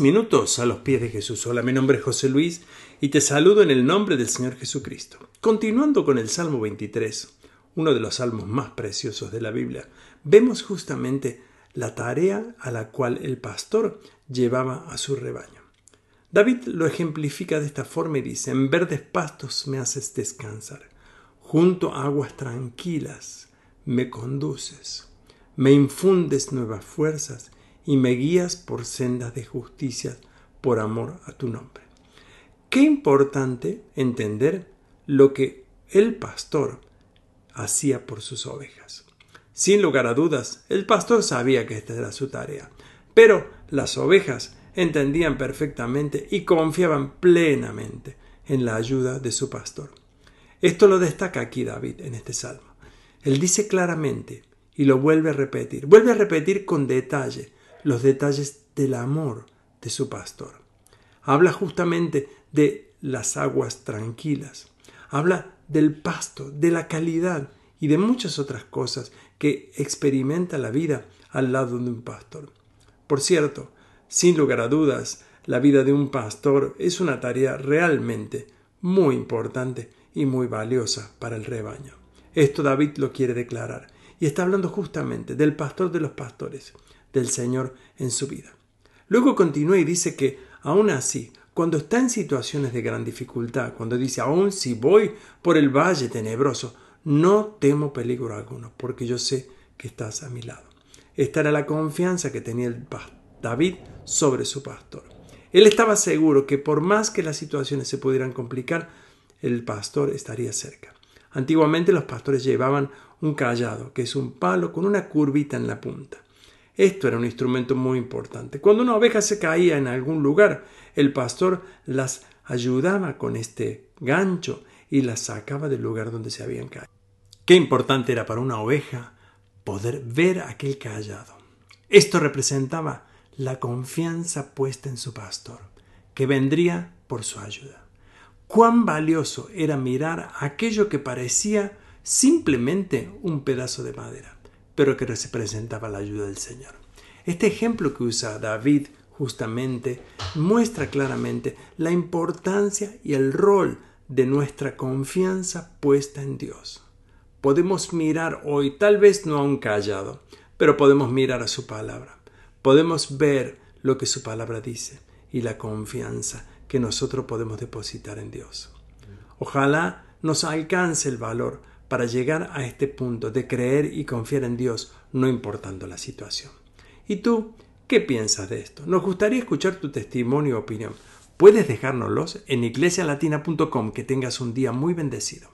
Minutos a los pies de Jesús. Hola, mi nombre es José Luis y te saludo en el nombre del Señor Jesucristo. Continuando con el Salmo 23, uno de los salmos más preciosos de la Biblia, vemos justamente la tarea a la cual el pastor llevaba a su rebaño. David lo ejemplifica de esta forma y dice, en verdes pastos me haces descansar, junto a aguas tranquilas me conduces, me infundes nuevas fuerzas y me guías por sendas de justicia por amor a tu nombre. Qué importante entender lo que el pastor hacía por sus ovejas. Sin lugar a dudas, el pastor sabía que esta era su tarea, pero las ovejas entendían perfectamente y confiaban plenamente en la ayuda de su pastor. Esto lo destaca aquí David en este salmo. Él dice claramente y lo vuelve a repetir, vuelve a repetir con detalle los detalles del amor de su pastor. Habla justamente de las aguas tranquilas, habla del pasto, de la calidad y de muchas otras cosas que experimenta la vida al lado de un pastor. Por cierto, sin lugar a dudas, la vida de un pastor es una tarea realmente muy importante y muy valiosa para el rebaño. Esto David lo quiere declarar y está hablando justamente del pastor de los pastores, del Señor en su vida. Luego continúa y dice que, aún así, cuando está en situaciones de gran dificultad, cuando dice, aún si voy por el valle tenebroso, no temo peligro alguno, porque yo sé que estás a mi lado. Esta era la confianza que tenía el David sobre su pastor. Él estaba seguro que por más que las situaciones se pudieran complicar, el pastor estaría cerca. Antiguamente los pastores llevaban un callado, que es un palo con una curvita en la punta. Esto era un instrumento muy importante. Cuando una oveja se caía en algún lugar, el pastor las ayudaba con este gancho y las sacaba del lugar donde se habían caído. Qué importante era para una oveja poder ver aquel callado. Esto representaba la confianza puesta en su pastor, que vendría por su ayuda. Cuán valioso era mirar aquello que parecía simplemente un pedazo de madera pero que representaba la ayuda del Señor. Este ejemplo que usa David justamente muestra claramente la importancia y el rol de nuestra confianza puesta en Dios. Podemos mirar hoy, tal vez no a un callado, pero podemos mirar a su palabra. Podemos ver lo que su palabra dice y la confianza que nosotros podemos depositar en Dios. Ojalá nos alcance el valor para llegar a este punto de creer y confiar en Dios no importando la situación. ¿Y tú qué piensas de esto? Nos gustaría escuchar tu testimonio o opinión. Puedes dejárnoslos en iglesialatina.com. Que tengas un día muy bendecido.